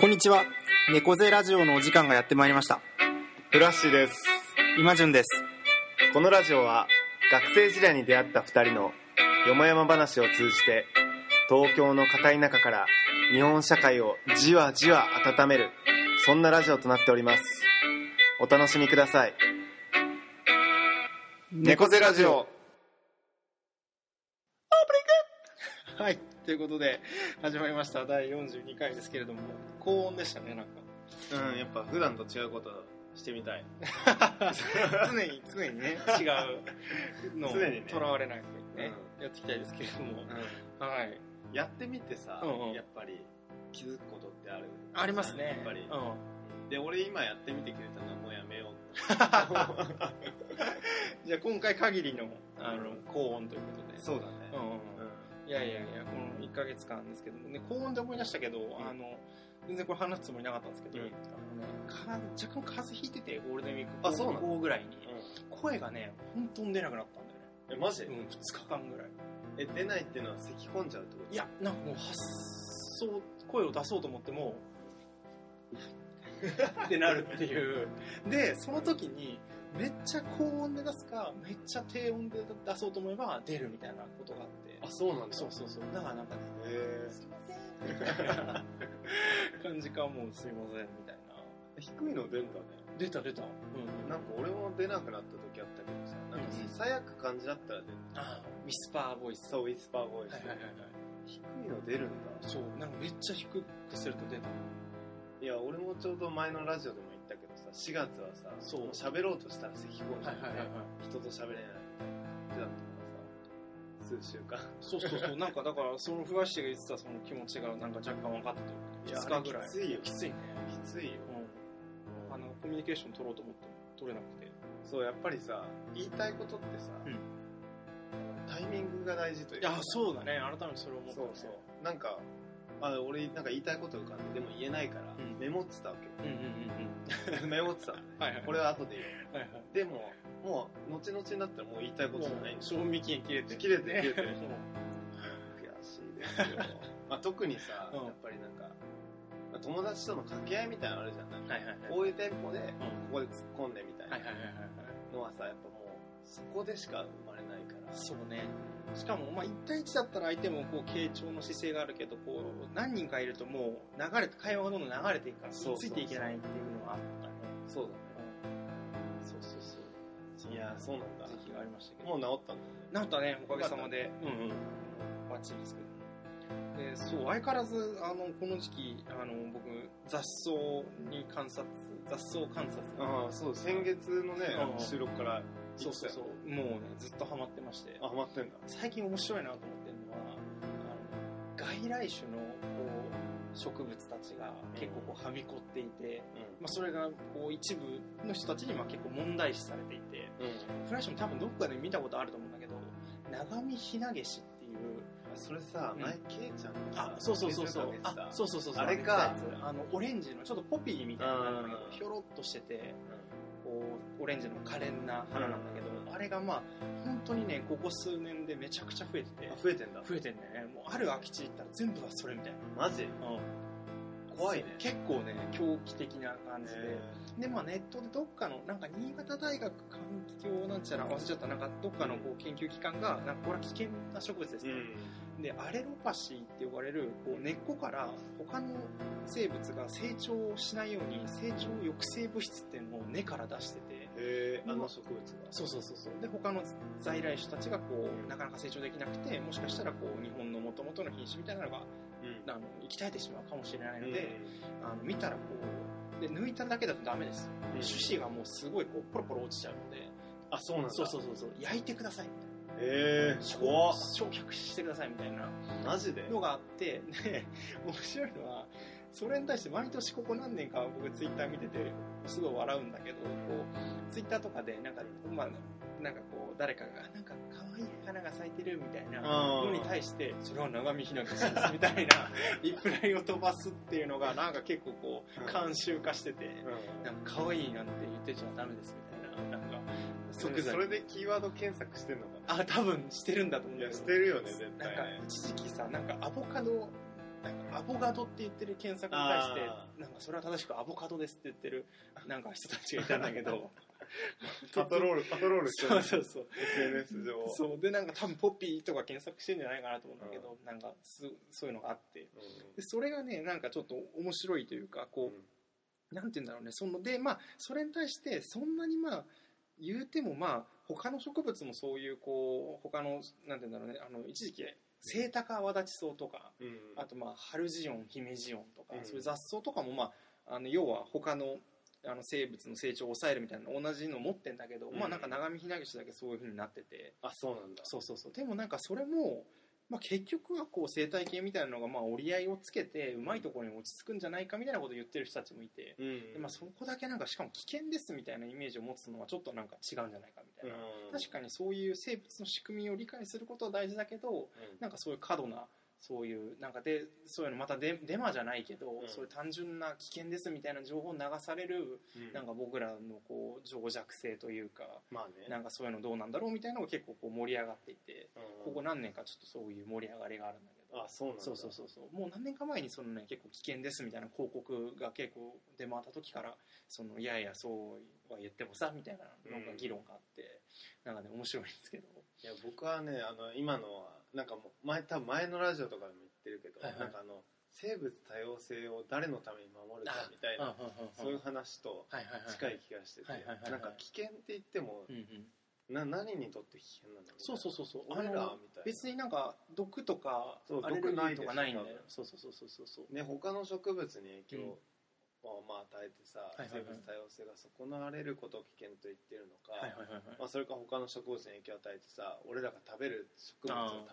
こんにちは。猫背ラジオのお時間がやってまいりました。フラッシュです。今順です。このラジオは学生時代に出会った二人のよもやま話を通じて東京の片田舎から日本社会をじわじわ温めるそんなラジオとなっております。お楽しみください。猫背ラジオ。はい。ということで、始まりました。第42回ですけれども、高音でしたね、なんか。うん、やっぱ普段と違うことしてみたい。常に、常にね、違うのとら われないようにね、やっていきたいですけれども。はい。やってみてさ、うんうんやっぱり気づくことってある？ありますね。やっぱりうん。で、俺今やってみてくれたのはもうやめよう。じゃあ今回限りの、あの、高音ということで。そうだね。うんうんうんうんいやいやいや、この1ヶ月間ですけどもね、高音で思い出したけど、あの、全然これ話すつもりなかったんですけど、うんあのね、か若干風邪ひいてて、ゴールデンウィークあそうなの？後ぐらいに、声がね、本当に出なくなったんだよね。え、マジ？うん、2日間ぐらい。え、出ないっていうのは咳込んじゃうってこと？いや、なんかもう発想、声を出そうと思っても、ってなるっていう。で、その時に、ちゃ高音で出すか、めっちゃ低音で出そうと思えば出るみたいなことがあって。あ、そうなんだ。そうそうそう。だからなんかね、へすいませんみたいな感じかもうすいませんみたいなえ。低いの出んだね。出た出たうんなんか俺も出なくなった時あったけどさ、なんかささやく感じだったら出る。あウィスパーボイスそう、ウィスパーボイス。はいはいはいはい低いの出るんだ。そうなんかめっちゃ低くすると出たいや、俺もちょうど前のラジオでも言ったけどさ、4月はさ、そう。喋ろうとしたら咳込んじゃって、はいはいはいはい。人と喋れないってなったからさ、数週間。そうそうそう。なんかだからそのふわしてが言ってたその気持ちがなんか若干分かったというか2日ぐらい。きついよ。きついね。きついよ。うん。あのコミュニケーション取ろうと思っても取れなくて。そう、やっぱりさ、言いたいことってさ、うん。タイミングが大事といういやそうだね。改めてそれを思ったね。そうそう。なんかあ俺なんか言いたいこと浮かんででも言えないから、うん。メモってたわけうんうんうんよ メモってたはいはい。これは後で言おう。はいはい。でももう後々になったらもう言いたいことじゃないんです賞味期限切れて切れて切れてね 悔しいですよ、まあ、特にさ、うん。やっぱりなんかまあ友達との掛け合いみたいなのあるじゃん。はいはいはいこういうテンポでうん。ここで突っ込んでみたいなのはさやっぱそこでしか生まれないから。そうね。しかも、まあ、1対1だったら相手もこう傾聴の姿勢があるけどこう何人かいるともう流れて会話がどんどん流れていくからついていけないっていうのがあったね。そうだねそうそうそう。いやそうなんだ。時期がありましたけど。もう治ったんだねなんとねおかげさまでうんうん。バッチリですけど。でそう相変わらずあのこの時期あの僕雑草に観察雑草観察。ああそう。先月のねうん。収録からそうそうそうもうねずっとハマってまして。あハマってんだ。最近面白いなと思ってるのはあの外来種のこう植物たちが結構こうはみこっていて、まあ、それがこう一部の人たちにまあ結構問題視されていてうん、うん、フラッシュも多分どこかで見たことあると思うんだけど長見ひなげしっていうそれさうん。前ケイちゃんがさあそうそうそうそう。ああそうそうそうそう。あれか。あのオレンジのちょっとポピーみたいななんだけどうん。ひょろっとしててこうオレンジの可憐な花なんだけど、うん。あれがまあ本当にねここ数年でめちゃくちゃ増えててあ増えてんだ。増えてんね。もうある空き地行ったら全部がそれみたいマジ？な、怖いね。結構ね狂気的な感じで、へでまあネットでどっかのなんか新潟大学環境なんちゃら忘れちゃった。なんかどっかのこう研究機関がなんかこれは危険な植物ですと、うんでアレロパシーって呼ばれるこう根っこから他の生物が成長しないように成長抑制物質っていうのを根から出しててへえあの植物が。そうそうそうそう。で他の在来種たちがこうなかなか成長できなくてもしかしたらこう日本の元々の品種みたいなのがうん。あの生き絶えてしまうかもしれないので、あの見たらこうで抜いただけだとダメですよ。うん。種子がもうすごいこうポロポロ落ちちゃうので。あそうなんだ。そうそうそうそう。焼いてください。みたいなへえ怖っ。焼却してくださいみたいなマジで？のがあってで面白いのはそれに対して毎年ここ何年か僕ツイッター見ててすごい笑うんだけどこうツイッターとかでなんかまあなんかこう誰かがなんか可愛い花が咲いてるみたいなのに対してそれは長見ひながですみたいな リプライを飛ばすっていうのがなんか結構こう慣習化しててうん。なんか可愛いなんて言ってちゃダメですみたいなかそれそれでキーワード検索してんのかあ多分してるんだと思ういやしてるよね絶なんか一時期さなんかアボカドアボカドって言ってる検索に対してあなんかそれは正しくアボカドですって言ってるなんか人たちがいたんだけど。パトロールパトロールしてそうそうそう。SNS 上。そう。でなんか多分ポッピーとか検索してんじゃないかなと思うんだけど、なんかすそういうのがあって。でそれがねなんかちょっと面白いというかこう、なんて言うんだろうね。そのでまあそれに対してそんなにまあ言うてもまあ他の植物もそういうこう他のなんて言うんだろうねあの一時期セイタカアワダチソウとかうん。うんあとまあハルジオンヒメジオンとか、うん。そういう雑草とかもまああの要は他のあの生物の成長を抑えるみたいな同じの持ってんだけど、うん。まあなんか長見ひなげしだけそういう風になってて。あそうなんだ。そうそうそう。でもなんかそれも、まあ、結局はこう生態系みたいなのがまあ折り合いをつけてうまいところに落ち着くんじゃないかみたいなことを言ってる人たちもいて、うん。でまあ、そこだけなんかしかも危険ですみたいなイメージを持つのはちょっとなんか違うんじゃないかみたいな、確かにそういう生物の仕組みを理解することは大事だけどなんかそういう過度なそういうなんかでそういうのまたデデマじゃないけど、うん。そういう単純な危険ですみたいな情報を流される、うん。なんか僕らのこう情弱性というかまあね。なんかそういうのどうなんだろうみたいなのが結構こう盛り上がっていて、うん。ここ何年かちょっとそういう盛り上がりがあるんだけど。あそうなんだ。そうそうそう。そうもう何年か前にそのね結構危険ですみたいな広告が結構出回った時からそのいやいやそうは言ってもさみたいなのが議論があって、なんかね面白いんですけどいや僕はねあの今のはなんかもう前多分前のラジオとかでも言ってるけど、はいはい。なんかあの生物多様性を誰のために守るかみたいなそういう話とはいはいはい近い気がしててはいはいはいはい。なんか危険って言ってもうんうん。な何にとって危険なんだろうそうそうそうそう。俺らあのみたいな。別になんか毒とかそうアレルギーとかないんだよそうそうそうそうそうそう。ね他の植物に影響をまあ与えてさ、生物多様性が損なわれることを危険と言ってるのか、はいはいはいはい。まあ、それか他の植物に影響を与えてさ俺らが食べる植物を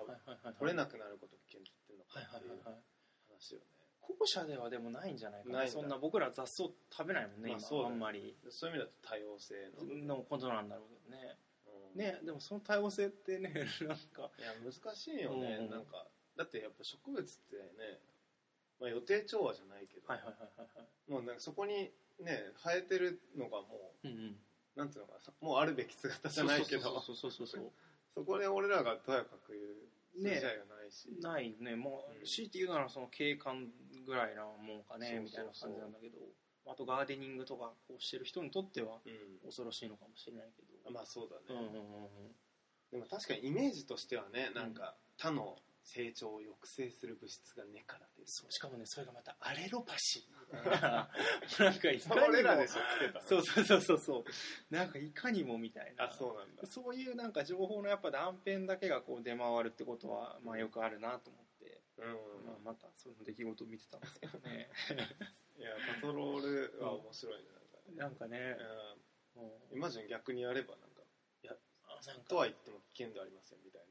取れなくなることを危険と言ってるのかっていうはいはい話よね。後者ではでもないんじゃないかな。そんな僕ら雑草食べないもんね、今まあそうだね。あんまり。そういう意味だと多様性の。のことなんだろうけどね。うん。ねでもその多様性ってねなんか。いや難しいよね、うん。なんかだってやっぱ植物ってね、まあ、予定調和じゃないけど、はいはいはいはいはい。もうなんかそこにね生えてるのがもうんうん。うなんていうのかなもうあるべき姿じゃないけどそうそうそうそうそうそこで俺らがとやかく言うね筋合いがないし、ないよねもう強いて言うならその景観ぐらいなもんかねそうそうそうみたいな感じなんだけどあとガーデニングとかこうしてる人にとってはうん恐ろしいのかもしれないけどまあそうだね、うんうんうんうんでも確かにイメージとしてはねなんか他の成長を抑制する物質が根から出る。そうしかもねそれがまたアレロパシーな なんかいかにも。俺そうそうそうそうそう。なんかいかにもみたいな。あそうなんだ。そういうなんか情報のやっぱ断片だけがこう出回るってことはまあよくあるなと思って、うん、まあ、またその出来事を見てたんですけどね。いやパトロールは面白いねなんかね。なんか、うん。うん、イマジン逆にやればなんかとは言っても危険ではありませんみたい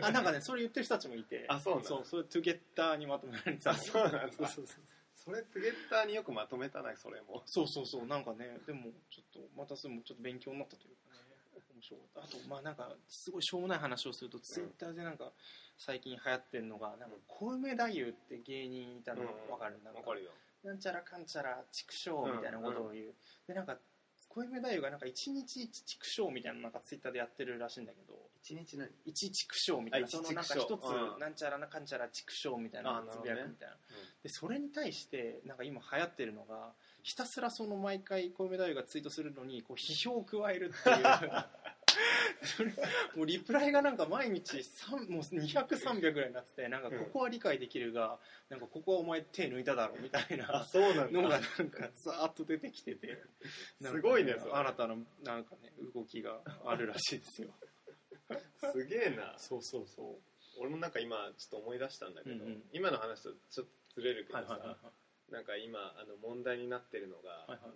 な。あなんかねそれ言ってる人たちもいて。あそうなそうそれトゥゲッターにまとめられてた。あそうなんだ。そうそうそう。それトゥゲッターによくまとめたなそれも。そうそうそう。なんかねでもちょっとまたそれもちょっと勉強になったというかね。面白かった。あとまあなんかすごいしょうもない話をすると、ツイッターでなんか最近流行ってるのがなんか小梅太夫って芸人いたのうん分かる？なんかわかるよ。なんちゃらかんちゃら畜生みたいなことを言う、でなんか小梅太夫がなんか一日一畜生みたいななんかツイッターでやってるらしいんだけど。一日何？一畜生みたいな。あそのなんか一つうんなんちゃらなかんちゃら畜生みたいなつぶやくみたいな。ほどね。でそれに対してなんか今流行ってるのがひたすらその毎回小梅太夫がツイートするのにこう批評を加えるっていう そ れもうリプライがなんか毎日3もう200300ぐらいになっててなんかここは理解できるが、なんかここはお前手抜いただろみたいあなそうなんのがだなんかザーッと出てきてて。なんかすごいね新たななんかね動きがあるらしいですよ。すげえな。そうそうそう。俺もなんか今ちょっと思い出したんだけど、うんうん。今の話とちょっとずれるけどさ、はいはいはいはい。なんか今あの問題になってるのが、いはい。あの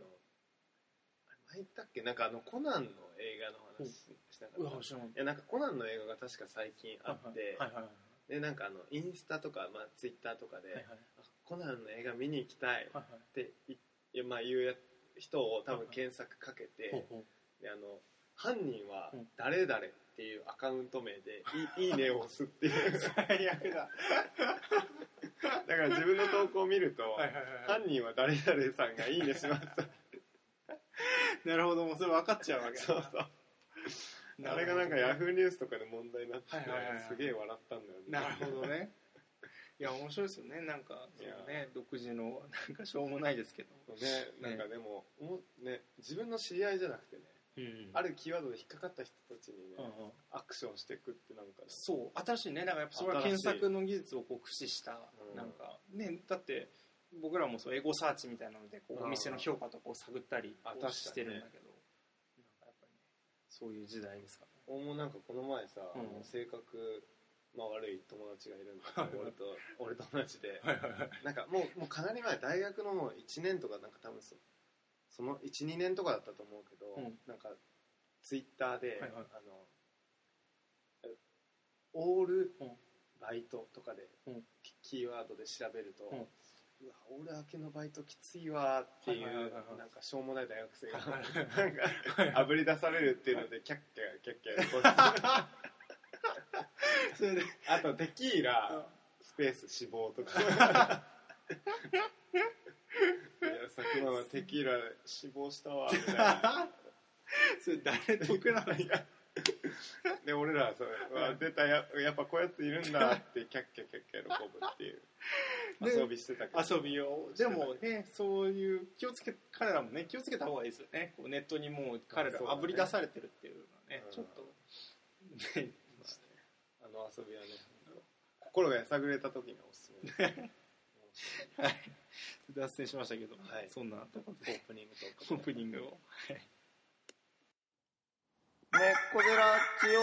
あれ前言ったっけ？なんかあのコナンの映画の話しなかった、いやなんかコナンの映画が確か最近あって、はいはい。はいでなんかあのインスタとか、まあ、ツイッターとかで、はいはい。あコナンの映画見に行きたいっはいはい。ていいやまあ言うや人を多分検索かけて、ほうほう。であの犯人はうん。誰々っていうアカウント名で「い いいね」を押すっていう。最悪だ。だから自分の投稿を見ると、はいはいはい犯人は誰々さんが「いいね」しました なるほどもうそれ分かっちゃうわけだそうそう。あれがなんかヤフーニュースとかで問題になってて、はいはいはいはい。すげえ笑ったんだよね。なるほどね。いや面白いですよね。なんかそいや。のね独自のなんかしょうもないですけど、ねなんかでもおもね自分の知り合いじゃなくてねうんあるキーワードで引っかかった人たちにねアクションしていくってなんかね。そう新しいね。なんかやっぱそれは新しい。検索の技術をこう駆使した。うん。なんかねだって僕らもそうエゴサーチみたいなのでこううんお店の評価とかを探ったりしてるんだけどなんかやっぱりねそういう時代ですからね。俺もなんかこの前さ、性格、まあ、悪い友達がいるんだけど俺と俺と同じでなんかもうもうかなり前大学のもう1年とかなんか多分そその12年とかだったと思うけど、うん。なんかツイッターで、はいはい。あのオールうん。バイトとかで、うん。キキーワードで調べると、うんうわオール明けのバイトきついわーっていう、はいはいはいはい。なんかしょうもない大学生がはいはいなんかあぶり出されるっていうのでキャッキャキャッキャ それであとテキーラスペース死亡とか。いや佐久間はテキーラ死亡したわみたいな。それ誰得なのいや？で俺らはそれうわ出たややっぱこうやついるんだってキャッキャキャッキャ喜ぶっていうで遊びしてたけど遊びをでもねそういう気をつけ彼らもね気をつけた方がいいですよねこうネットにもう彼らあぶり出されてるっていうのはねうんちょっとねあの遊びはね心がやさぐれた時におすすめですはい脱線しましたけど、はいそんなところでオープニングトークオープニングを猫ゼラチオ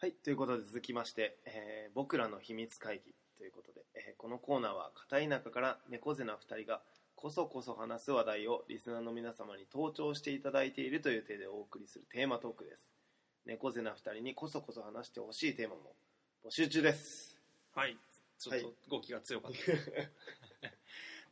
はいということで続きまして、えー僕らの秘密会議ということで、えーこのコーナーは片田舎から猫背な2人がこそこそ話す話題をリスナーの皆様に登聴していただいているという体でお送りするテーマトークです。猫背な2人にこそこそ話してほしいテーマも募集中です。はい。ちょっと語気が強かった、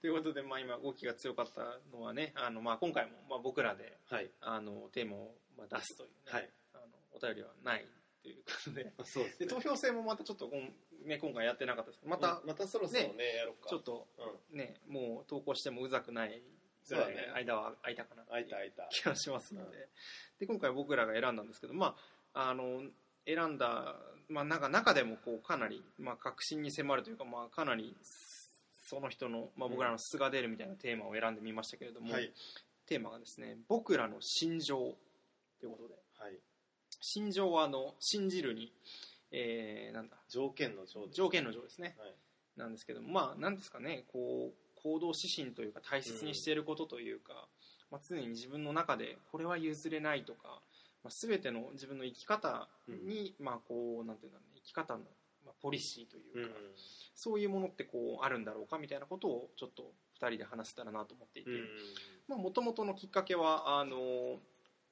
ということで、まあ、今語気が強かったのはねあの、まあ、今回も、まあ、僕らではい。あのテーマを、まあ、出すというね、はい。あのお便りはないということで。そうですで投票制もまたちょっとこん、ね、今回やってなかったですけどまたまたそろそろねやろうか。ちょっとうん。ねもう投稿してもうざくないそうだね。間は空いたかなって開いた開いた。気がしますので,、で今回僕らが選んだんですけどまああの選んだ、まあ、なんか中でもこうかなり、まあ、確信に迫るというか、まあ、かなりその人の、まあ、僕らの素が出るみたいなテーマを選んでみましたけれども、はい。テーマがですね「僕らの心情」ということで。はい。心情はあの信じるに、えーなんだ。条件の条です条件の条ですね。はい。なんですけどもまあなんですかね。こう行動指針というか大切にしていることというか、まあ、常に自分の中でこれは譲れないとか、まあ、全ての自分の生き方に、まあこうなんていうんだろうね。生き方の、まあ、ポリシーというか、そういうものってこうあるんだろうかみたいなことをちょっと2人で話せたらなと思っていて。もともとのきっかけはあの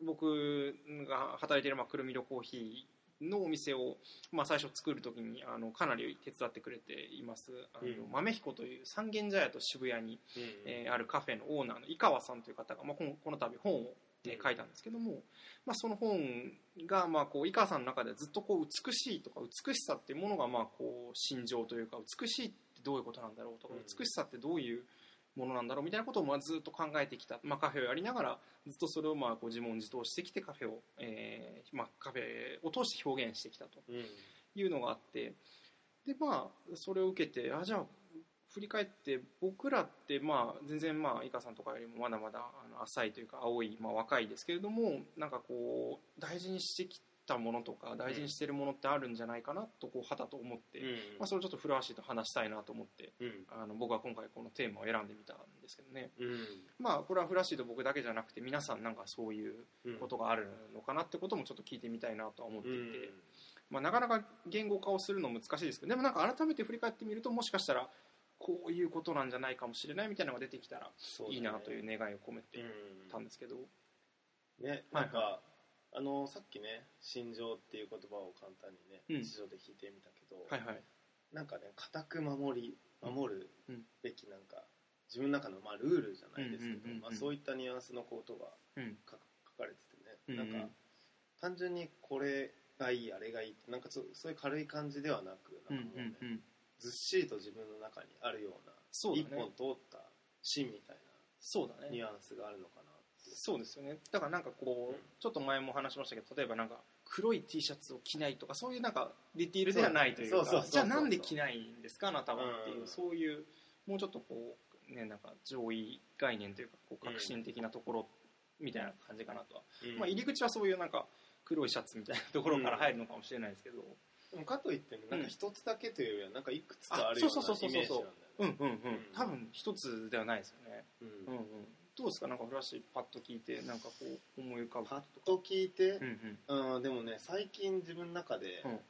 僕が働いている、まあ、くるみろコーヒーのお店を、まあ、最初作る時にあのかなり手伝ってくれています。あの、うん。豆彦という三軒茶屋と渋谷に、えーあるカフェのオーナーの井川さんという方が、まあ、このこの度本を、ねうん書いたんですけども、まあ、その本が、まあ、こう井川さんの中でずっとこう美しいとか美しさっていうものが、まあ、こう心情というか美しいってどういうことなんだろうとか、うん。美しさってどういうものなんだろうみたいなことをまあずっと考えてきた、まあ、カフェをやりながらずっとそれをまあこう自問自答してきてカフェを、えーまあ、カフェを通して表現してきたとうん。いうのがあってでまあそれを受けてあじゃあ振り返って僕らってまあ全然まあ井川さんとかよりもまだまだあの浅いというか青い、まあ、若いですけれどもなんかこう大事にしてきたものとか大事にしてるものってあるんじゃないかなとこうはたと思って、まあ、それをちょっと古橋と話したいなと思ってうん。あの僕は今回このテーマを選んでみたんですけどね。うん。まあこれはフラッシーと僕だけじゃなくて皆さんなんかそういううん。ことがあるのかなってこともちょっと聞いてみたいなとは思っていて、うん。まあ、なかなか言語化をするの難しいですけどでもなんか改めて振り返ってみるともしかしたらこういうことなんじゃないかもしれないみたいなのが出てきたらいいなという願いを込めてうんたんですけど、ね、はい。なんか、あのさっきね「心情」っていう言葉を簡単にね、うん。で引いてみたけど、はいはい。なんかね固く守り守るうん。べきなんか自分の中のまあルールじゃないですけど、うんうんうんうん。まあ、そういったニュアンスのことがうん。書書かれててね、うんうん。なんか単純にこれがいいあれがいいってなんかそそういう軽い感じではなくうんなんかもうね、うんうんずっしりと自分の中にあるようなそうだ一本ね通った芯みたいそうだね。なニュアンスがあるのかなって。いうそうですよね。だからなんかこうちょっと前も話しましたけど例えばなんか黒い T シャツを着ないとかそういうなんかディティールではないというかそうそうそうそうじゃあなんで着ないんですかあなたはっていう、うん。そういうもうちょっとこうねなんか上位概念というかこう革新的なところみたいな感じかなとは、うん。まあ、入り口はそういうなんか黒いシャツみたいなところから入るのかもしれないですけど、でもかといってねなんか一つだけというよりはなんかいくつかあるあようなそうそうそうそう。イメージなんだよね。うんうんうん、うん。多分一つではないですよね、うん。うんうん、どうですか？なんかフラッシュパッと聞いてなんかこう思い浮かぶ。パッと聞いてうんうん。うんでもね最近自分の中でうん。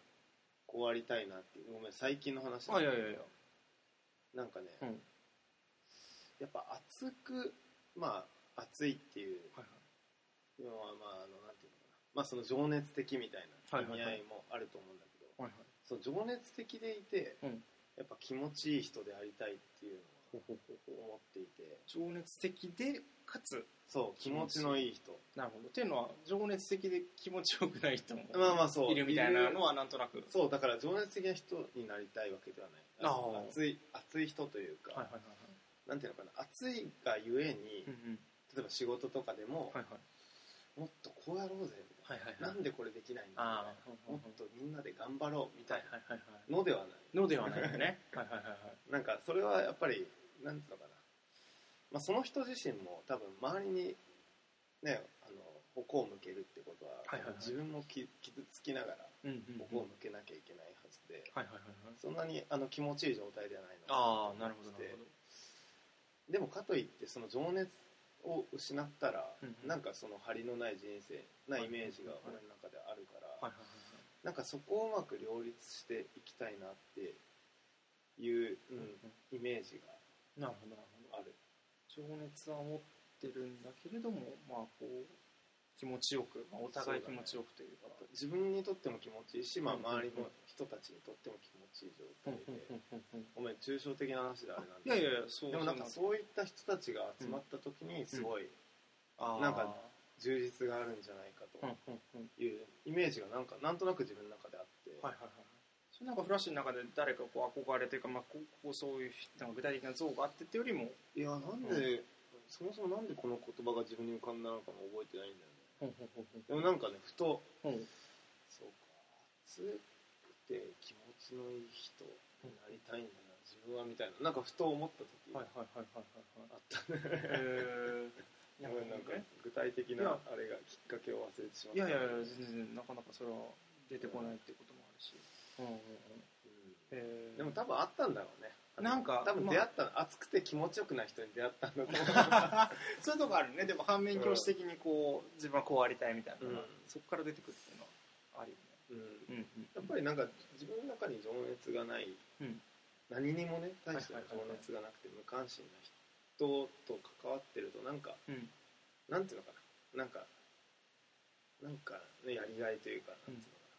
こうありたいなっていうごめん最近の話あいやいやいや。なんかねうん。やっぱ熱くまあ熱いっていうはいのはまああのなんていうのかな。まあその情熱的みたいな意味合いもあると思情熱的でいてうん。やっぱ気持ちいい人でありたいっていうのを思っていて。情熱的でかつそう気持ちのいい人。なるほど。っていうのは情熱的で気持ちよくない人もまあまあそう。いるみたいなのはなんとなく。そうだから情熱的な人になりたいわけではない。熱い熱い人というか、はいはいはいなんていうのかな熱いがゆえに、うんうん。例えば仕事とかでも、はいはい。もっとこうやろうぜみはいはいな、はい。なんでこれできないんだああもっとみんなで頑張ろうみたはいいはいはいはい。なのではない、のではないよね。はいはいはいはい。なんかそれはやっぱりなんていうのかな、まあ、その人自身も多分周りにねあの矛を向けるってことは、はいはいはい。自分もき傷つきながら矛を向けなきゃいけないはずで、はいはいはいはい。そんなにあの気持ちいい状態ではないのあなるほど。でもかといってその情熱を失ったら、うなんかその張りのない人生なイメージが俺の中であるから、なんかそこをうまく両立していきたいなっていう、うんはいイメージなるほどなるほど。がある。情熱は持ってるんだけれどもまあこう気持ちよく、まあ、お互い気持ちよくというか自分にとっても気持ちいいし、まあ、うん周りの人たちにとっても気持ちいい状態で、うんごめん抽象的な話であれなんいやいでやいやそうでもなんかそういった人たちが集まった時にすごいあー。なんか充実があるんじゃないかとうんうんうん。いうイメージがなんかなんとなく自分の中であって、はいはいはいそれなんかフラッシュの中で誰かこう憧れというか、まあ、こうこうそういうなんか具体的な像があってってよりも。いやなんで、そもそもなんでこの言葉が自分に浮かんだのかも覚えてないんだよでもなんかねふとほん。そうか熱くて気持ちのいい人になりたいんだな自分はみたいななんかふと思った時はいあはいはいはいはいはい。ったね。へー。ごめんなんかね。具体的なあれがきっかけを忘れてしまった。いやいやいや全然なかなかそれは出てこないってこともあるし、うん。うんうんうん。へー。でも多分あったんだろうねなんか多分まあ出会ったの、熱くて気持ちよくない人に出会ったんだと思う。そういうとこあるね。でも反面教師的にこう自分はこうありたいみたいなうん。そこから出てくるっていうのはあるようん。ねうんうん。やっぱりなんか自分の中に情熱がない、うん。何にもね対しての情熱がなくて無関心な人と関わってるとなんかうん。なんていうのかな。なんかなんかねやりがいというかなんていうのかな、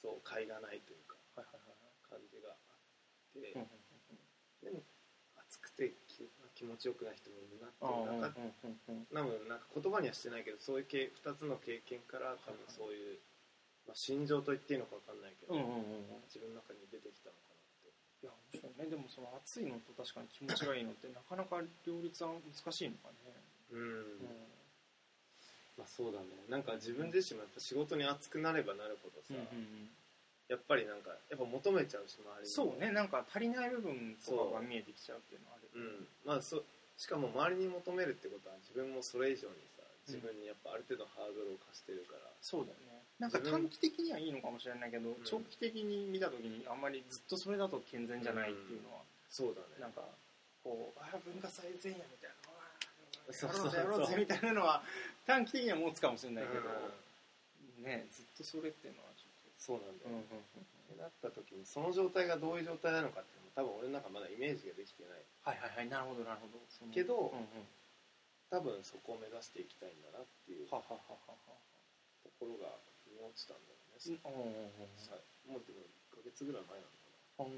そう甲斐がないというかはいはいはい感じがあって、うんうんでも熱くて気気持ちよくない人もいるなってうんうんいう中うんうんうん多分なんか言葉にはしてないけどそういう系2つの経験から多分そういう、まあ、心情と言っていいのか分かんないけど、うんうんうんうん。自分の中に出てきたのかなって。いや面白いねでもその暑いのと確かに気持ちがいいのってなかなか両立は難しいのかね、うん、うん。まあそうだね。なんか自分自身もやっぱ仕事に熱くなればなるほどさ、うんうんやっぱりなんかやっぱ求めちゃうし周りに。そうねなんか足りない部分とかが見えてきちゃうっていうのはあるうん。まあそしかも周りに求めるってことは自分もそれ以上にさ自分にやっぱある程度ハードルを課してるから、そうだよね。なんか短期的にはいいのかもしれないけど、ん。長期的に見た時にあんまりずっとそれだと健全じゃないっていうのは、そうだね。なんかこうああ文化祭前夜みたいな そうそうそう。やろうぜみたいなのは短期的には持つかもしれないけど、うん。ねずっとそれっていうのはちそうなんだよ、ょってなった時にその状態がどういう状態なのかって多分俺の中まだイメージができてない。はいはいはいなるほどなるほど。けどうんうん、多分そこを目指していきたいんだなっていうとはははははころが腑に落ちたんだよね、うんうんうんうん。さもうでも1ヶ月ぐらい前なのか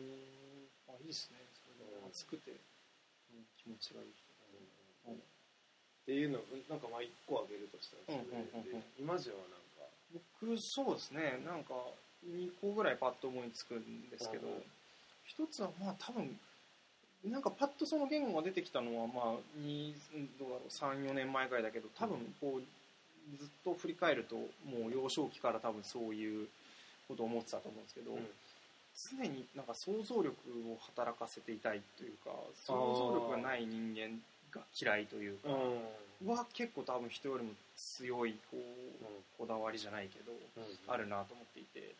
あーあいいですね。それでうん。暑くて、うん、気持ちがいいな、うんっていうのなんかまあ1個あげるとしたらそれで、うんうんうんうん。今じゃはなんか僕そうですね。なんか2個ぐらいパッと思いつくんですけど、うん。一つはまあ多分なんかパッとその言語が出てきたのはまあにどうだろう34年前ぐらいだけど多分こうずっと振り返るともう幼少期から多分そういうことを思ってたと思うんですけど、常になんか想像力を働かせていたいというか想像力がない人間が嫌いというか。は結構多分人よりも強いこうこだわりじゃないけどあるなと思っていて。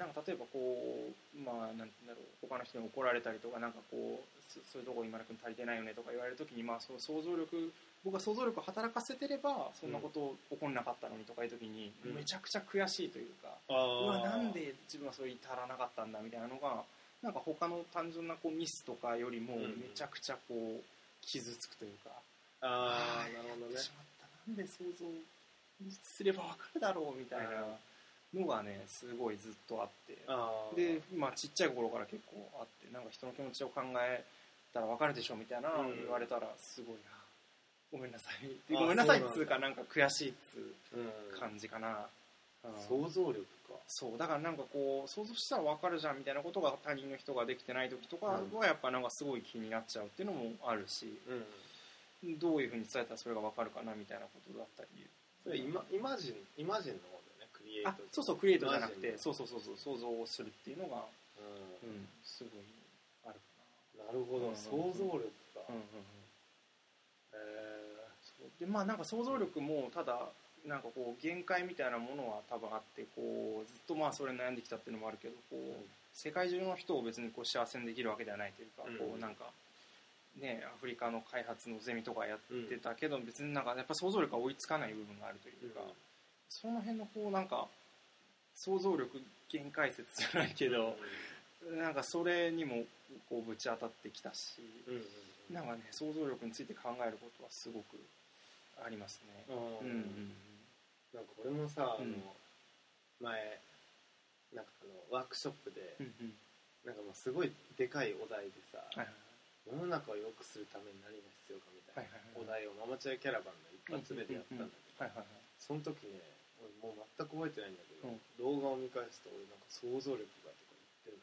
なんか例えばこうまあなんて言うんだろう他の人に怒られたりとかなんかこうそそういうとこ今田君足りてないよねとか言われる時にまあその想像力僕が想像力を働かせてればそんなこと起こんなかったのにとかいう時にうん。めちゃくちゃ悔しいというか、うわなんで自分はそれ至らなかったんだみたいなのがなんか他の単純なこうミスとかよりもうん。めちゃくちゃこう傷つくというか、ああなるほどね。なんで想像すればわかるだろうみたいなのがねすごいずっとあって。で、まあ、ちっちゃい頃から結構あってなんか人の気持ちを考えたらわかるでしょみたいなうん。言われたらすごいな。ごめんなさい。あごめんなさいっつうかなんか悔しいっつううん。感じかな、うん。想像力か。そうだからなんかこう想像したら分かるじゃんみたいなことが他人の人ができてない時とかはやっぱなんかすごい気になっちゃうっていうのもあるしうん。どういうふうに伝えたらそれが分かるかなみたいなことだったり。それイマイマジンイマジンの方だよねクリエイトあそうそうクリエイトじゃなくてそうそうそうそう想像をするっていうのが、ううん、すごいあるかんなるほどうん。想像力か。な、うんうんうん、へそう。でまあなんか想像力もただなんかこう限界みたいなものは多分あってこうずっとまあそれに悩んできたっていうのもあるけどこう、世界中の人を別にこう幸せにできるわけではないというか、うん。こうなんかねアフリカの開発のゼミとかやってたけど、別になんかやっぱ想像力が追いつかない部分があるというか、うん。その辺のこうなんか想像力限界説じゃないけど、なんかそれにもこうぶち当たってきたし、なんかね想像力について考えることはすごくありますね。うんなんか俺もさあのうん前なんかあのワークショップでうんうん。なんかもうすごいでかいお題でさはい世の中を良くするために何が必要かみたいなおはいはいはい。題をママチャイキャラバンの一発目でやったんだけどはいはいはいその時ね俺もう全く覚えてないんだけど、うん。動画を見返すと俺なんか想像力がとか言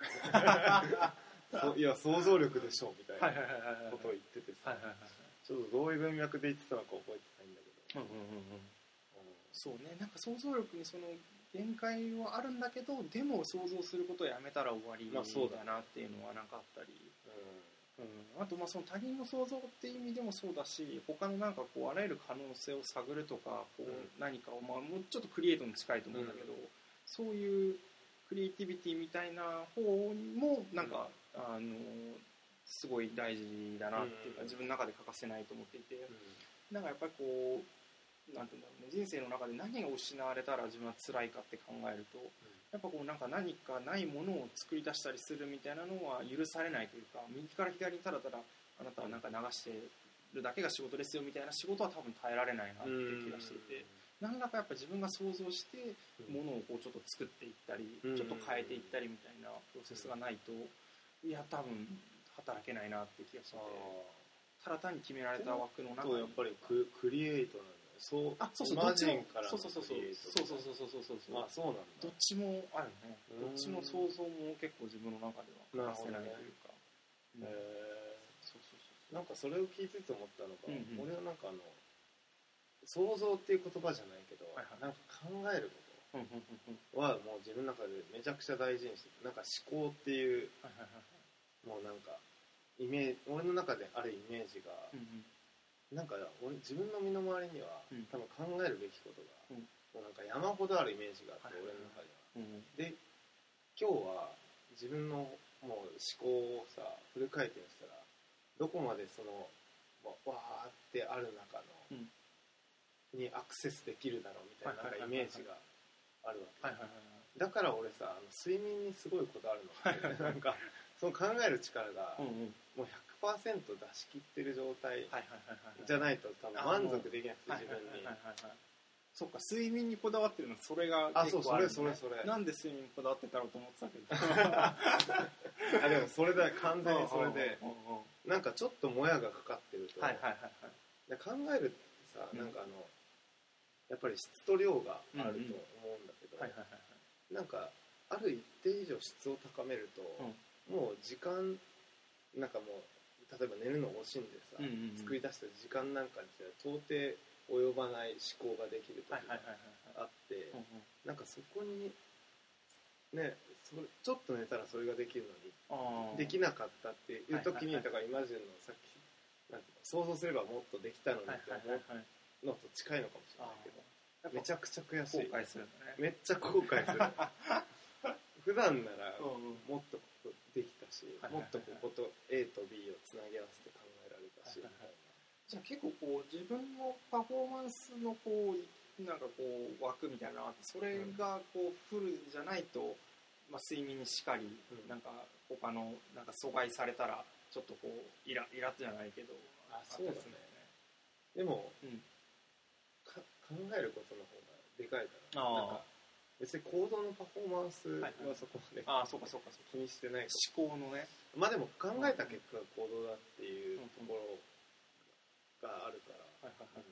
ってる いや想像力でしょみたいはいなはいはいはい。ことを言っててさ、はいはいはい。ちょっとどういう文脈で言ってたのか覚えてないんだけど、うんうんうんうんそうね。なんか想像力にその限界はあるんだけどでも想像することをやめたら終わりまあそうだだなっていうのはなんかあったり、ううん、あとまあその他人の想像っていう意味でもそうだし他のなんかこうあらゆる可能性を探るとかこううん。何かを、まあ、もうちょっとクリエイトに近いと思うんだけど、うん。そういうクリエイティビティみたいな方もなんか、あのすごい大事だなっていうか、うん。自分の中で欠かせないと思っていて。ん。なんかやっぱりこうなんていうんだ人生の中で何が失われたら自分は辛いかって考えるとやっぱこうなんか何かないものを作り出したりするみたいなのは許されないというか右から左にただただあなたはなんか流してるだけが仕事ですよみたいな仕事は多分耐えられないなっていう気がしていて何らかやっぱ自分が想像してものをこうちょっと作っていったりうんちょっと変えていったりみたいなプロセスがないといや多分働けないなって気がしててただ単に決められた枠の中に。とやっぱりククリエイトなんだよそうあ、そうそう、どっちも。ジンからのそうそうそうそう。そうそうそうそうそうそうそう。あそうなんだ。どっちもあるね。うんどっちの想像も結構自分の中では出せないというか、うんへそうそうー。なんかそれを聞いてて思ったのが、うんうん。俺はなんかあの想像っていう言葉じゃないけど、はいはい。なんか考えるこそううんうんうんうん。とはもう自分の中でめちゃくちゃ大事にしててなんか思考っていうはいはいはい。もうなんかイメージ俺の中であるイメージが、うんうんなんか俺自分の身の回りには、うん。多分考えるべきことが、うん。もうなんか山ほどあるイメージがあって、はい俺の中では。うんで今日は自分のもう思考をさフル回転したらどこまでそのわわーってある中の、うん。にアクセスできるだろうみたいななんかイメージがあるわけ、だから俺さあの睡眠にすごいこだわるの、なんかその考える力がもう100%出し切ってる状態じゃないと多分満足できなくてはい自分に。そっか睡眠にこだわってるのそれがあそうそれ結構あるんだね。それそれなんで睡眠にこだわってたろうと思ってたけど。あでもそれだよ。完全にそれで。うんうんうんうんなんかちょっともやがかかってると、はいはいはいはい。で考えるってさ、うん。なんかあのやっぱり質と量があると思うんだけど、なんかある一定以上質を高めると、もう時間なんかもう例えば寝るのを惜しんでさ、うんうんうん。作り出した時間なんかにしたら到底及ばない思考ができる時があってなんかそこにねそれちょっと寝たらそれができるのにできなかったっていう時に、はいはいはいだからイマジンのさっきなん想像すればもっとできたのにはいって思うのと近いのかもしれないけど、めちゃゃくちゃ悔しい。後悔するんだね。めっちゃ後悔する。普段ならもっともっとここと A と B をつなぎ合わせて考えられたし、はいじゃあ結構こう自分のパフォーマンスのこうなんかこう枠みたいなそれがこうフルじゃないと、まあ、睡眠しかり、うん。なんか他のなんか阻害されたらちょっとこうイライラじゃないけどあそうだね。あったりするんでもだよねか考えることの方がでかいから。なんか別に行動のパフォーマンスはそこまでうん、ああそうかそうかそうか。気にしてない。か思考のね。まあでも考えた結果が行動だっていうところがあるから。はいはいはい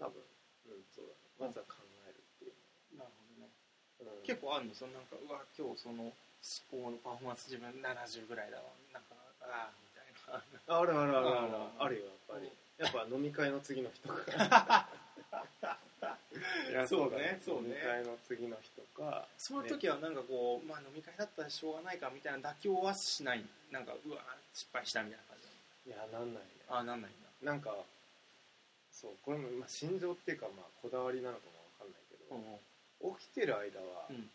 多分。うんそうだね。まずは考えるっていう。なるほどね。結構あるの？そのなんかうわ今日その思考のパフォーマンス自分70ぐらいだわ。なんかああみたいな。あるあるあるある。あるよやっぱり。やっぱ飲み会の次の日とか いやそうねそうね。飲み会の次の日とか。そういう時はなんかこう、まあ飲み会だったらしょうがないかみたいな妥協はしないなんかうわ失敗したみたいな感じいやなんないね。ああなんないんだ。なんかそうこれもまあ心情っていうかまあこだわりなのかもわかんないけど、うん起きてる間は、うん。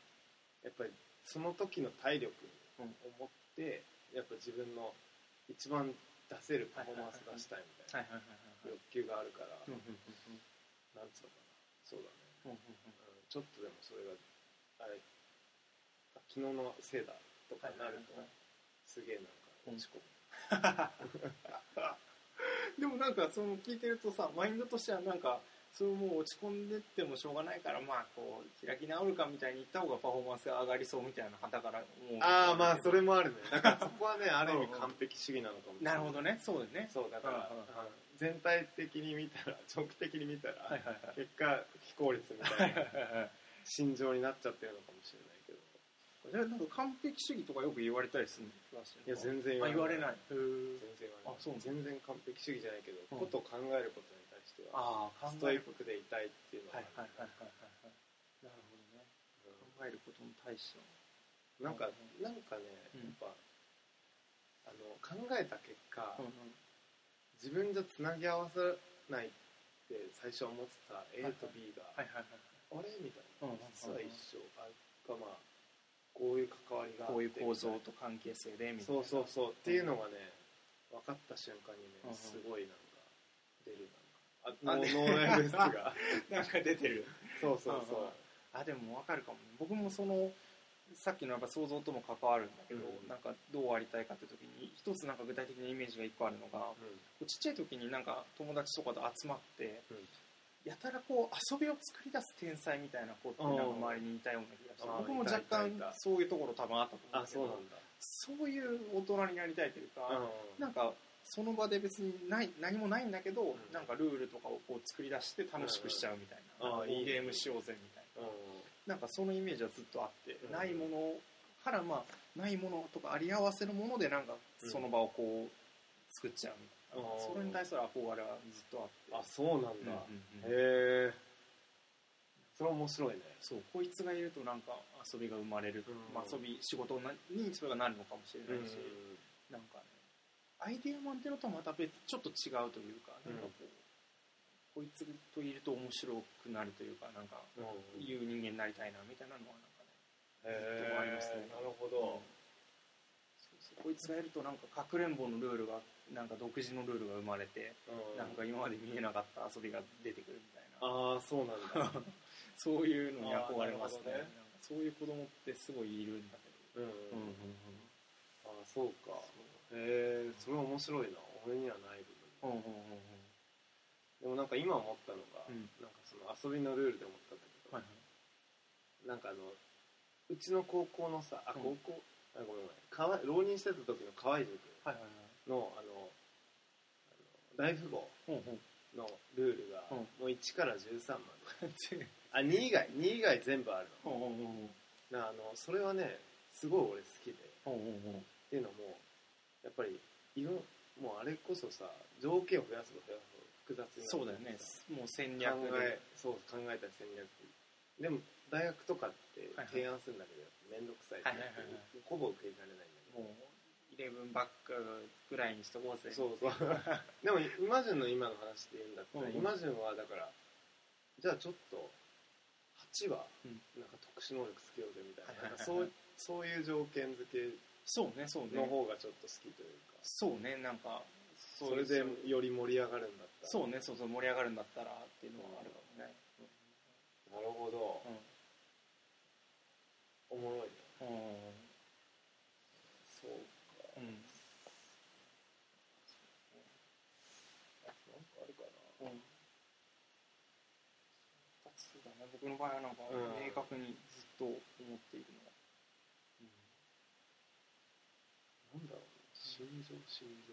やっぱりその時の体力うん。を持って、やっぱ自分の一番出せるパフォーマンス出したいみたいな欲求があるから、うんうんなんつうのかな。そうだね、うんうんうん。ちょっとでもそれがあれあ昨日のせいだとかなると、はいはいはいすげえなんか落ち込む、でもなんかその聞いてるとさマインドとしてはなんかそれもう落ち込んでってもしょうがないからまあこう開き直るかみたいに言った方がパフォーマンスが上がりそうみたいな旗から思う。ああまあそれもあるね。だからそこはねある意味完璧主義なのかもしれなないるほどね。そうだね。そうだから、うんうんうん。うん全体的に見たら長期的に見たら、はいはいはい。結果非効率みたいな心情になっちゃってるのかもしれないけど。じゃあなんか完璧主義とかよく言われたりするの？いや全然あ言われいない。全然言われない全然完璧主義じゃないけど、うんことを考えることに対してはああストイックでいたいっていうのははいはいはいはいはいはい。なるほどね。考えることに対しては。うんなんかうんなんかねうんやっぱ、あの考えた結果、うん自分じゃつなぎ合わせないって最初思ってた A と B が、あれ？みたいな、実は一緒。あがまあこういう関わりがこういう構造と関係性でみたいな。そうそうそう。っていうのがね分かった瞬間にねすごいなんか出るあなんかあ脳内物質が なんか出てる。そうそうそう。あでも分かるかも。ね僕もそのさっきのやっぱ想像とも関わるんだけど、うん。なんかどうありたいかって時に一つなんか具体的なイメージが一個あるのがちっちゃい時になんか友達とかと集まって、うん。やたらこう遊びを作り出す天才みたいな子ってなんか周りにいたような気がして僕も若干そういうところ多分あったと思うんあだけどそうなんだ。そういう大人になりたいというか、うん。なんかその場で別にない何もないんだけど、ん。なんかルールとかをこう作り出して楽しくしちゃうみたいな,、うんいいね。ゲームしようぜみたいな。うなんかそのイメージはずっとあって、うん。ないものからまあないものとかあり合わせのものでなんかうん。その場をこう作っちゃうみたいな、うんそれに対する憧れはずっとあって。んあそうなんだ、うんうんうん。へえそれ面白いね。そうこいつがいるとなんか遊びが生まれる、うん。まあ、遊び仕事にそれがなるのかもしれないし、なんかねアイデアマンっていうのとはまた別ちょっと違うというか、うんなんかこうこいつといると面白くなるというかなんかうんいう人間になりたいなみたいなのはなんかねへでもありますね。なるほど、そうそう。こいつがいるとなんかかくれんぼのルールがなんか独自のルールが生まれて、うん。なんか今まで見えなかった遊びが出てくるみたいな。ああそうなんだ。そういうのに憧れますね。ね。そういう子供ってすごいいるんだけうん、ど、うん。うんうんああそうか。へえそれは面白いな。俺にはない部分。うんうんうんうんでもなんか今思ったのが、うん。なんかその遊びのルールで思ったんだけど、はいなんかあのうちの高校のさあうん。高校、あごめんごめん。河合浪人してた時の河合塾はいはいはい。のあのあの大富豪のルールが、うん。もう1から13まで。あ2以外2以外全部あるほうほうほうのなあのそれはねすごい俺好きで。っほうほうほう。ていうのもやっぱりいろもうあれこそさ条件を増やすと増やす複雑に。なそうだよね。もう戦略考でえそう考えた戦略。でも大学とかって提案するんだけど面倒くさいってはいはいはいはい。ほぼ受け入れられない。んだけどもうイレブンバックぐらいにしとこうぜ。そうそう。でもイマジンの今の話で言うんだったら、うん。うんイマジンはだからじゃあちょっと8はうん。なんか特殊能力つけようぜみたいな,、そうそういう条件付けそうねそうね。の方がちょっと好きというか、そうねなんかそれでより盛り上がるんだったら。そうねそうそう盛り上がるんだったらっていうのはあるかもね。なるほど。うんおもろいね。うん。そうか。うんなんかあるかな。うん。二つだね僕の場合はなんかうん。明確にずっと思っているのは。なんだろう心情心情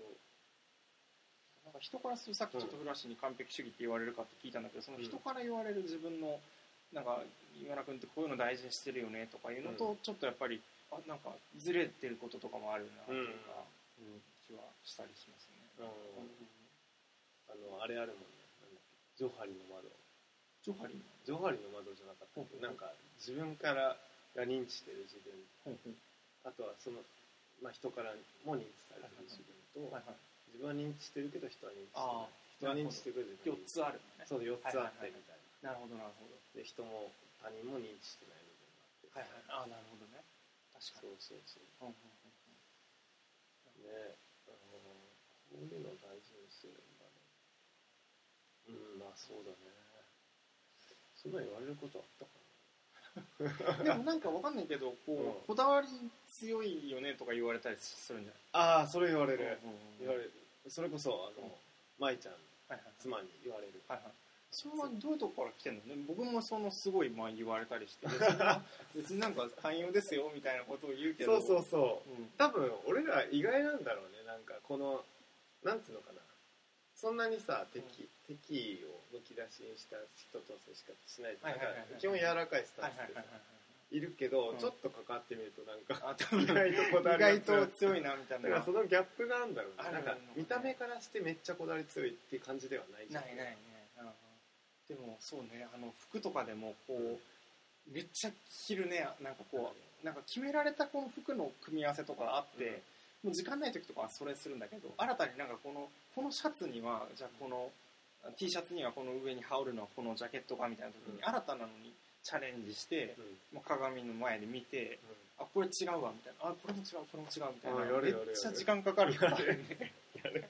なんか人からするさっきちょっとフラッシュに完璧主義って言われるかって聞いたんだけどその人から言われる自分のなんか岩名君ってこういうの大事にしてるよねとかいうのとちょっとやっぱりあなんかずれてることとかもあるなっていうか、うん。気はしたりしますね。あのあれあるもんね。ジョハリの窓。ジョハリンジョハリの窓じゃなかったっけ？ほうほうなんか自分からが認知してる自分。あとはその、まあ、人からも認知されてる自分と、はいはい、自分は認知してるけど人は認知してあない人は認知してくる自分4つあるのね。そう4つあってみたいな、なるほどなるほど。で人も他人も認知してない部分があって、はいはい、あなるほどね。確かに。そうそうそう。うんうんうんねあのこういうのを大事にしてるんだね。うんまあそうだね。そんな言われることあったかうん でもなんかわかんないけどこう、うん。こだわり強いよねとか言われたりするんじゃなああそれ言われないる、言われるそれこそあの、うん。舞ちゃんはいはい妻に言われる。はいはい。それはどういうとこから来てんの？ね僕もそのすごいまあ言われたりして。別に別になんか寛容ですよみたいなことを言うけど。そうそうそう。うん。多分俺ら意外なんだろうね。なんかこのなんつうのかな。そんなにさ敵,、敵意をむき出しにした人と接しかしないはいはいはい基本柔らかいスタンスでさはいはいはいはいいるけど、うん。ちょっと関わってみるとなんかあ多分意外とこだわ意りが強い。外と強いなみたいな。だからそのギャップがあるんだろうね。あるなんか見た目からしてめっちゃこだわり強いっていう感じではないじゃん。ないないね、うんでもそうねあの服とかでもこう、うん。めっちゃ着るね。なんかこうなんか決められたこの服の組み合わせとかあって、もう時間ない時とかはそれするんだけど新たになんかこのこのシャツにはじゃあこの T シャツにはこの上に羽織るのはこのジャケットかみたいな時に、うん。新たなのにチャレンジして、うん。もう鏡の前で見てあこれ違うわみたいな。あこれも違うこれも違うみたいな。めっちゃ時間かかるからやね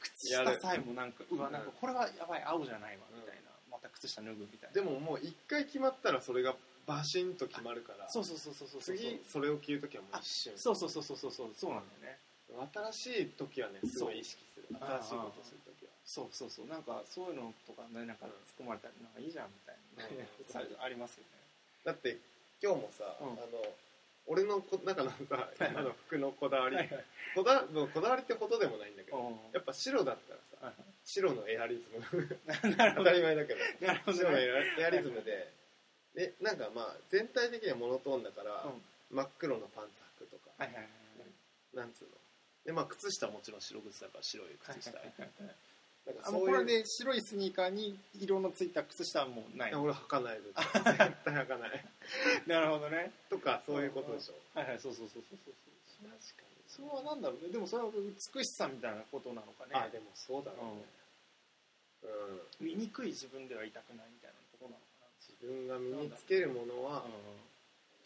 靴下さえもなんかうわなんかこれはやばい青じゃないわみたいな、また靴下脱ぐみたいな。でももう一回決まったらそれがバシンと決まるからそうそうそうそうそう次それを着るときはもう一瞬そうそうそうそうそうそう。そうなんだよね。新しい時はねすごい意識する。新しいことする時はそうそうそう。なんかそういうのとかねなんか突っ込まれたらなんかいいじゃんみたいな、うん。さありますよだって今日もさ、うん。あの俺のこ中のさいはい。今の服のこだわり、ねはいはい。こだこだわりってほどでもないんだけど、うん。やっぱ白だったらさはい白のエアリズム。当たり前だけど。なるほど白のねエアリズムででなんかまあ全体的にはモノトーンだから、うん。真っ黒のパンツ履くとか、はいはいはいなんつうの。でまあ靴下はもちろん白靴だから白い靴下はいはいはいはいなんかあもそうういう。これで白いスニーカーに色のついた靴下はもうない。俺履かないです。絶対履かない。なるほどね。とかそういうことでしょ。はいはいそうそうそうそうそうそう。確かそれはなんだろうね。でもそれは美しさみたいなことなのかね。あでもそうだろうね。うん。醜い自分ではいたくないみたいなところなのか自分が身につけるものはな、うん、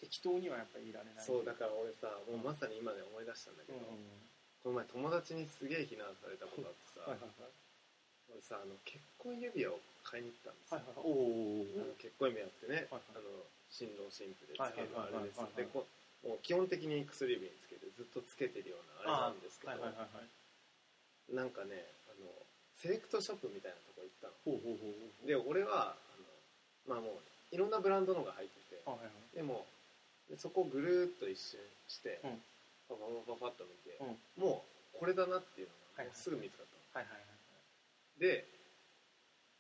適当にはやっぱりいられない。そうだから俺さもうまさに今で思い出したんだけど、うんうん。この前友達にすげえ非難されたことあってさ、はいはい俺さあの結婚指輪を買いに行ったんですよ、はいはいはい。おおあの結婚指輪ってね、はいはい。あの新郎新婦でつけるあれですでこもう基本的に薬指につけてずっとつけてるようなあれなんですけど、はいはいはいはい。なんかねあのセレクトショップみたいなとこ行ったの。で俺はあのまあもういろんなブランドのが入っててはいはいはい。でもでそこをぐるーっと一周して、うん。パパパパパッと見て、うん。もうこれだなっていうのはいがすぐ見つかったの、はいはいはいで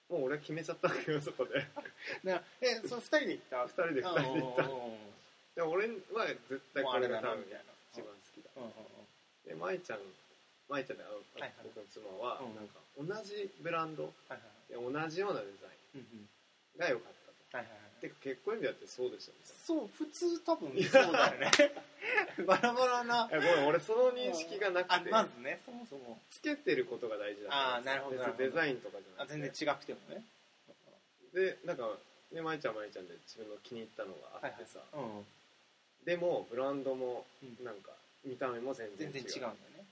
もう俺決めちゃったんだけどそこで。なえその二人で行った？二人で二人で行った。うんで俺は絶対これが多分だなみたいな一番好きだ。で舞ちゃん舞ちゃんで会う、僕の妻は、うんなんか同じブランド同じようなデザインが良かったはいはいはいとてか結婚指輪ってそうですよね。そう普通多分 そうだよね。バラバラな。いやごめん俺その認識がなあくて。まずねそもそも。つけてることが大事だあーなるほどデザインとかじゃあなくて。全然違くてもね。でなんかね舞ちゃんは舞ちゃんで自分の気に入ったのがあってさ、うん。でもブランドもうん。なんか見た目も全然違う。全然違うんだよね。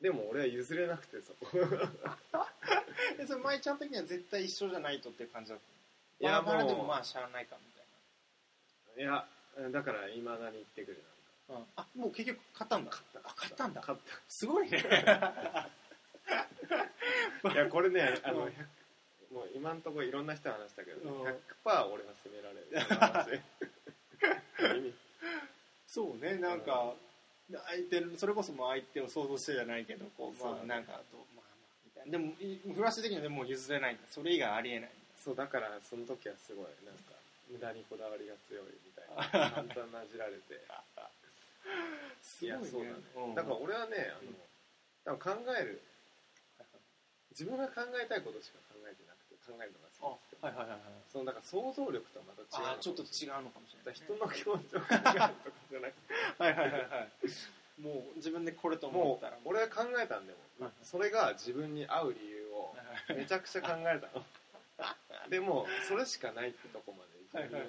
でも俺は譲れなくてそこ でそれ舞ちゃん的には絶対一緒じゃないとっていう感じだったいやバラバラでもまあしゃあないかみたいいやだからいまだに言ってくるな、うん、あもう結局買ったんだ。買った。あ買ったんだ。買っすごいね。た いやこれねあの、うん。100もう今んところいろんな人話したけど、うん。100%俺が責められるこの話。そうねなんか、相手のそれこそもう相手を想像してじゃないけどこうまそう。あなんかどうまあまあみたいな。でもいフラッシュ的にはでも譲れないんだ。それ以外ありえないそうだからその時はすごいなんか無駄にこだわりが強いみたいな。簡単なじられて。いやそうだね、うん。だから俺はねあの、多分考える。自分が考えたいことしか考えてなくて考えるのが好きですけど、あはいはいはいはい。そのだから想像力とはまた違うちょっと違うのかもしれない、だから人の気持ちを考えるとかじゃなくて。はいはいはいはい。もう自分でこれと思もうったら。俺は考えたんでも、はいそれが自分に合う理由をはい。めちゃくちゃ考えたのでもそれしかないってとこまで思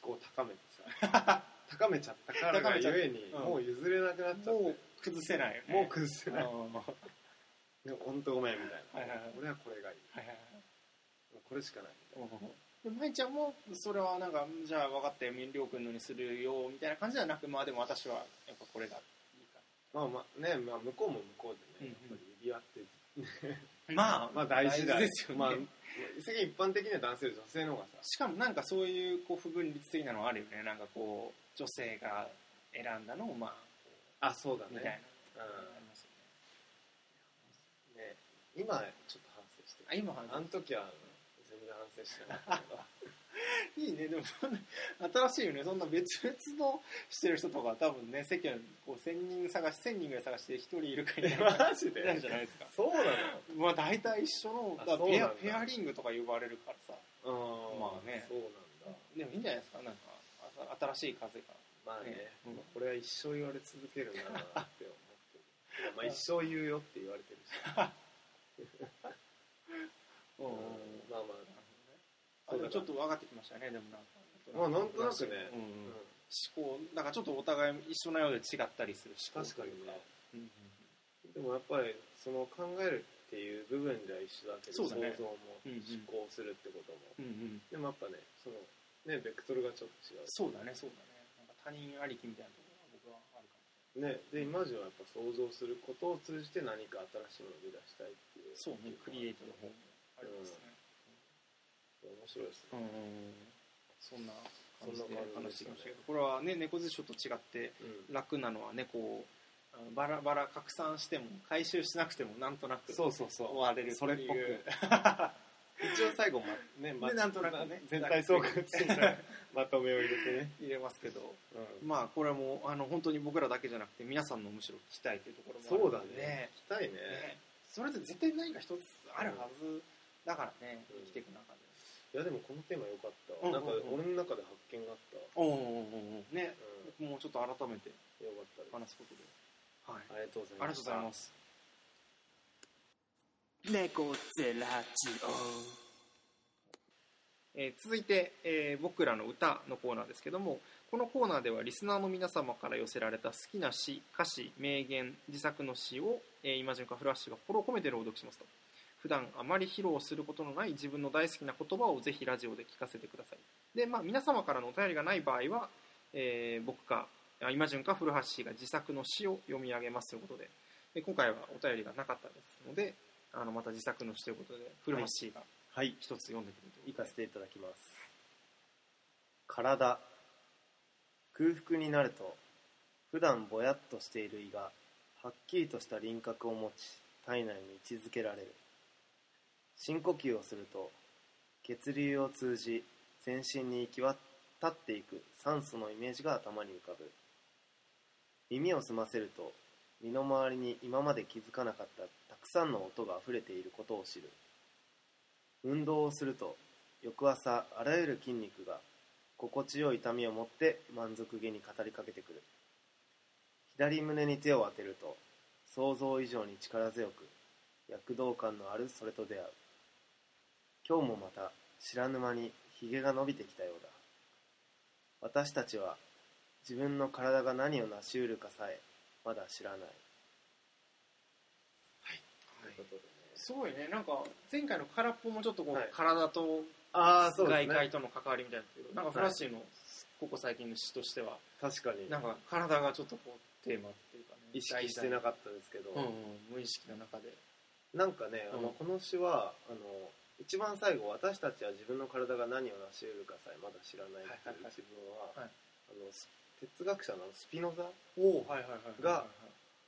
考を高めてさ高めちゃったからがゆえにうん。もう譲れなくなっちゃって。もう崩せない。よねもう崩せない。でも本当ごめんみたいな、はいはいはい。俺はこれがいい。はいはいもうこれしかないみたいで舞ちゃんもそれはなんかじゃあ分かって民良君のにするよみたいな感じではなくまあでも私はやっぱこれがいいかな。まあまあね、まあ、向こうも向こうでね、やっぱり指輪ってまあまあ大事だですよね、まあ世間一般的には男性より女性の方がさしかもなんかそういうこう不分律的なのあるよね。なんかこう女性が選んだのをまああそうだね。みたいな、うん。ありますよねね今ちょっと反省してる。あ今はあの時は全然反省してなかった いいねでもそんな新しいよね。そんな別々のしてる人とか多分ね世間こう1000人探し1000人ぐらい探して1人いるかいないか。マジで？なんじゃないですか。そうなまあ大体一緒のあだペアペアリングとか呼ばれるからさ。のうん。まあね。そうなんだ。でもいいんじゃないですか？なんかあ新しい風が。まあね。ね。うんこれは一生言われ続けるなって思ってる。まあ一生言うよって言われてるし。うん。うん。まあまあちょっと分かってきましたねでもなんか。まあなんとなくね。うんうん。うん。思考なんかちょっとお互い一緒なようで違ったりする思考確かにね。うんうん。でもやっぱりその考えるっていう部分では一緒だけどそうだね。想像もうんうん思考するってことも。うんうん。でもやっぱねそのねベクトルがちょっと違う。そうだねそうだね。なんか他人ありきみたいなところが僕はあるかもねで今じはやっぱ想像することを通じて何か新しいものを生み出したいっていう。そうねクリエイトの方もありますね面白いですね。そんな感じで話してきましたけど。これはね猫背書と違ってうん。楽なのはねこうバラバラ拡散しても回収しなくてもなんとなくそうそうそう。終われるそれっぽく。一応最後まねまでなんとなくね。全体総括 まとめを入れてね、入れますけど。うん。まあこれもあの本当に僕らだけじゃなくて皆さんのむしろ聞きたいというところもあるそうだのでね。聞きたいね。ね。それって絶対何か一つあるはずだからね。うん。生きていく中でいやでもこのテーマ良かったわ、うん。なんかうんうん俺の中で発見があったわ。おおね。僕もちょっと改めて良かった話すことで。はい。ありがとうございありがますとうございます。猫ゼラジえー続いて、えー僕らの歌のコーナーですけどもこのコーナーではリスナーの皆様から寄せられた好きな詩歌詞名言自作の詩を、えー、イマジンかフラッシュが心を込めて朗読しますと普段あまり披露することのない自分の大好きな言葉をぜひラジオで聞かせてください。で、まあ、皆様からのお便りがない場合は、えー僕かあイマジンか古橋氏が自作の詩を読み上げますということでで今回はお便りがなかったですのであのまた自作の詩ということで古橋氏がはい。一つ読んでくれるということで行かせていただきます。体。空腹になると普段ぼやっとしている胃がはっきりとした輪郭を持ち体内に位置づけられる深呼吸をすると血流を通じ全身に行き渡っていく酸素のイメージが頭に浮かぶ。耳を澄ませると身の回りに今まで気づかなかったたくさんの音が溢れていることを知る。運動をすると翌朝あらゆる筋肉が心地よい痛みを持って満足げに語りかけてくる。左胸に手を当てると想像以上に力強く躍動感のあるそれと出会う。今日もまた知らぬ間にひげが伸びてきたようだ。私たちは自分の体が何を成し得るかさえまだ知らない。はい。ということでね。すごいね。なんか前回の空っぽもちょっとこう、はい。体とああ外界との関わりみたいなけどなんかフラッシーのここ最近の詩としては確かに。なんか体がちょっとこうテーマっていうかね意識してなかったですけど、うんうん、無意識の中で。なんかね、あのうん。この詩はあの一番最後私たちは自分の体が何を成し得るかさえまだ知らないっていう自分は、はい。あのス哲学者のスピノザおおはいはいはいが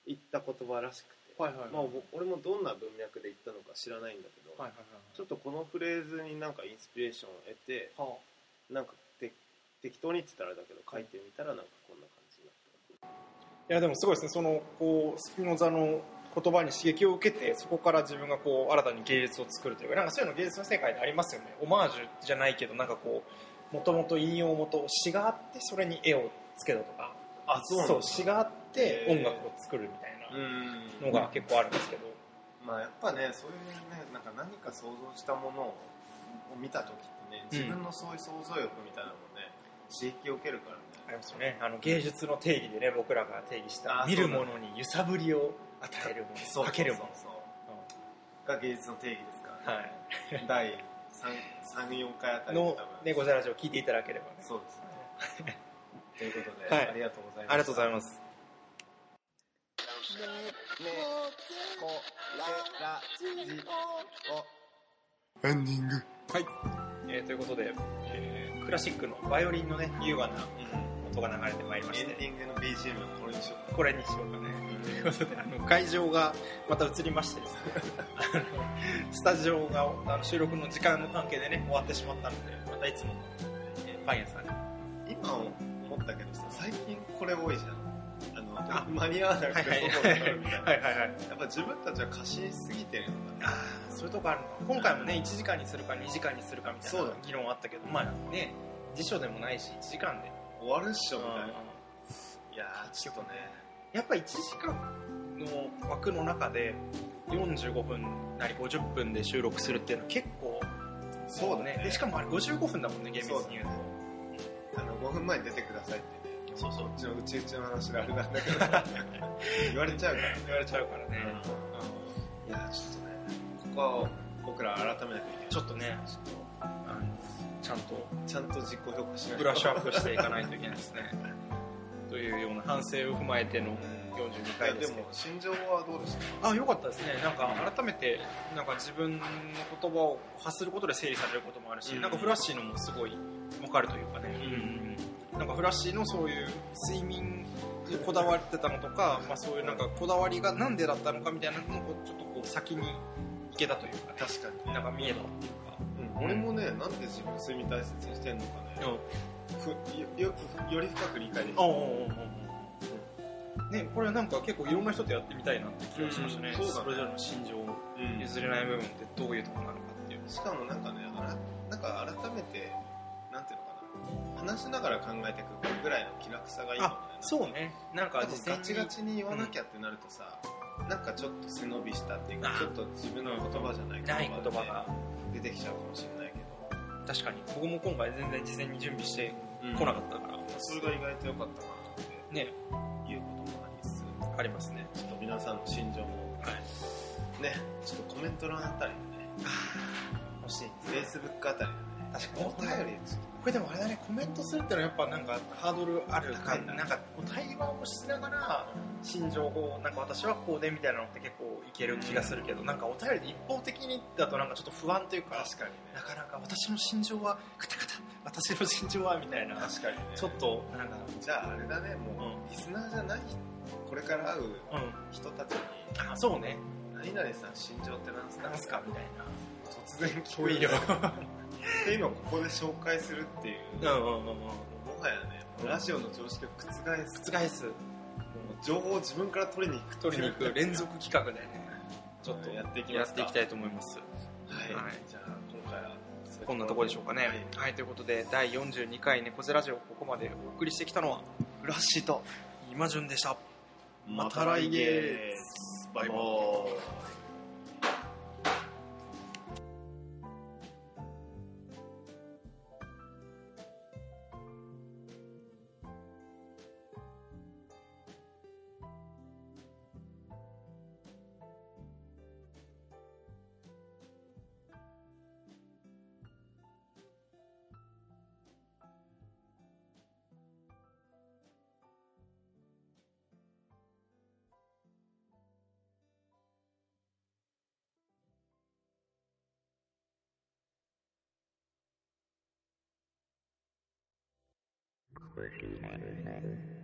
言った言葉らしくて、はいはいはいまあ、ぼ俺もどんな文脈で言ったのか知らないんだけど、はいはいはいちょっとこのフレーズになんかインスピレーションを得てはなんかて適当にって言ったらだけど書いてみたらなんかこんな感じになった。いやでもすごいですね。そのこうスピノザの言葉に刺激を受けてそこから自分がこう新たに芸術を作るというかなんかそういうの芸術の世界でありますよね。オマージュじゃないけどなんかこうもともと引用元詩があってそれに絵をつけたとか。あそう詩があって音楽を作るみたいなうん。のが結構あるんですけど、まあやっぱねそういうねなんか何か想像したものを見た時ってね自分のそういう想像力みたいなのもね刺激を受けるからね。ありますよね。あの芸術の定義でね僕らが定義したあ見るものに揺さぶりを与えるもの。かけるもの。そうそうが芸術の定義ですから、はい。第34回あたりでの多分、ね、ゴザラジオを聞いていただければね。そうですね。ということで、はい。ありがとうございますありがとうございます。エンディングはい、えーということで、えークラシックのバイオリンのね優雅な音が流れてまいりましてエンディングの BGM はこれにしようこれにしようかねということであの会場がまた移りましてですね。スタジオがあの収録の時間の関係でね終わってしまったのでまたいつもの、えーパン屋さんに。今思ったけどさ最近これ多いじゃん。あのあ間に合わなくてはいはい外になるみたいな。はいはいはいやっぱ自分たちは過信しすぎてるのかな。あーそういうとこあるのか。今回もね1時間にするか2時間にするかみたいそうだな議論あったけどまあね辞書でもないし1時間で。終わるっしょみたいな、うん。いやーちょっとねやっぱ1時間の枠の中で45分なり50分で収録するっていうのは結構そうだね。でしかもあれ55分だもんね厳密に言うと。あの5分前に出てくださいって。ねそうそう。うちのうちうちの話であれなんだけど。言われちゃうから。言われちゃうからね、いやちょっとねここは僕ら改めなきゃいけない。ちょっとねちょっとあのちゃんとちゃんと自己評価しないと。ブラッシュアップしていかないといけないですねというような反省を踏まえての42回ですけど。でも心情はどうでした？あ良かったですね。なんか改めてなんか自分の言葉を発することで整理されることもあるし、うん。なんかフラッシーのもすごい分かるというかね、なんかフラッシーのそういう睡眠にこだわってたのとか、まあ、そういうなんかこだわりがなんでだったのかみたいなのをちょっとこう先に行けたというか、ね、確かに。なんか見えたっていうか、うん。俺もねなんで自分睡眠大切にしてんのかねふよよより深く理解できたおうおうおうおうね、これはなんか結構いろんな人とやってみたいなって気がしましたね、うんそうだね。それぞれの心情を。うん。譲れない部分ってどういうところなのかっていう。しかもなんかねなんか改めてなんていうのかな。話しながら考えていくぐらいの気楽さがいいかもね。あそうね。なんかガチガチチに言わなきゃってなるとさ、なんかちょっと背伸びしたっていうかあちょっと自分の言葉じゃない言葉でが。出てきちゃうかもしれない確かに。僕も今回全然事前に準備してうん。こなかったから、それが意外と良かったかなってねいうこともありつつ。ありますね。ちょっと皆さんの心情も。はい。ね。ちょっとコメント欄あたりでね。欲しい。Facebook あたりでね。確かに。お便りちょっこれでもあれだねコメントするってのはやっぱなんかハードルある高いんだなんかこう対話をしながら心情をなんか私はこうでみたいなのって結構いける気がするけど、なんかお便りで一方的にだとなんかちょっと不安というか確かにね。なかなか私の心情はカタカタ私の心情はみたいな確かにね。ちょっとなんか。じゃああれだねもう、うん。リスナーじゃないこれから会ううん。人たちにあそうね。何々さん心情って何すか？なんすか？みたいな。突然聞こ遠いよっていうのをここで紹介するっていう、うんうんうんうん。もはやねラジオの常識を覆す。覆す。もう情報を自分から取りに行く。取りに行く連続企画でね。ちょっとやっていきやますか。っていきたいと思います。はい、はい。じゃあ今回はこんなところでしょうかね。ははいい、ということで第42回猫背ラジオここまでお送りしてきたのはフラッシーと今順でした。また来月。バイバーイ「Berkeley.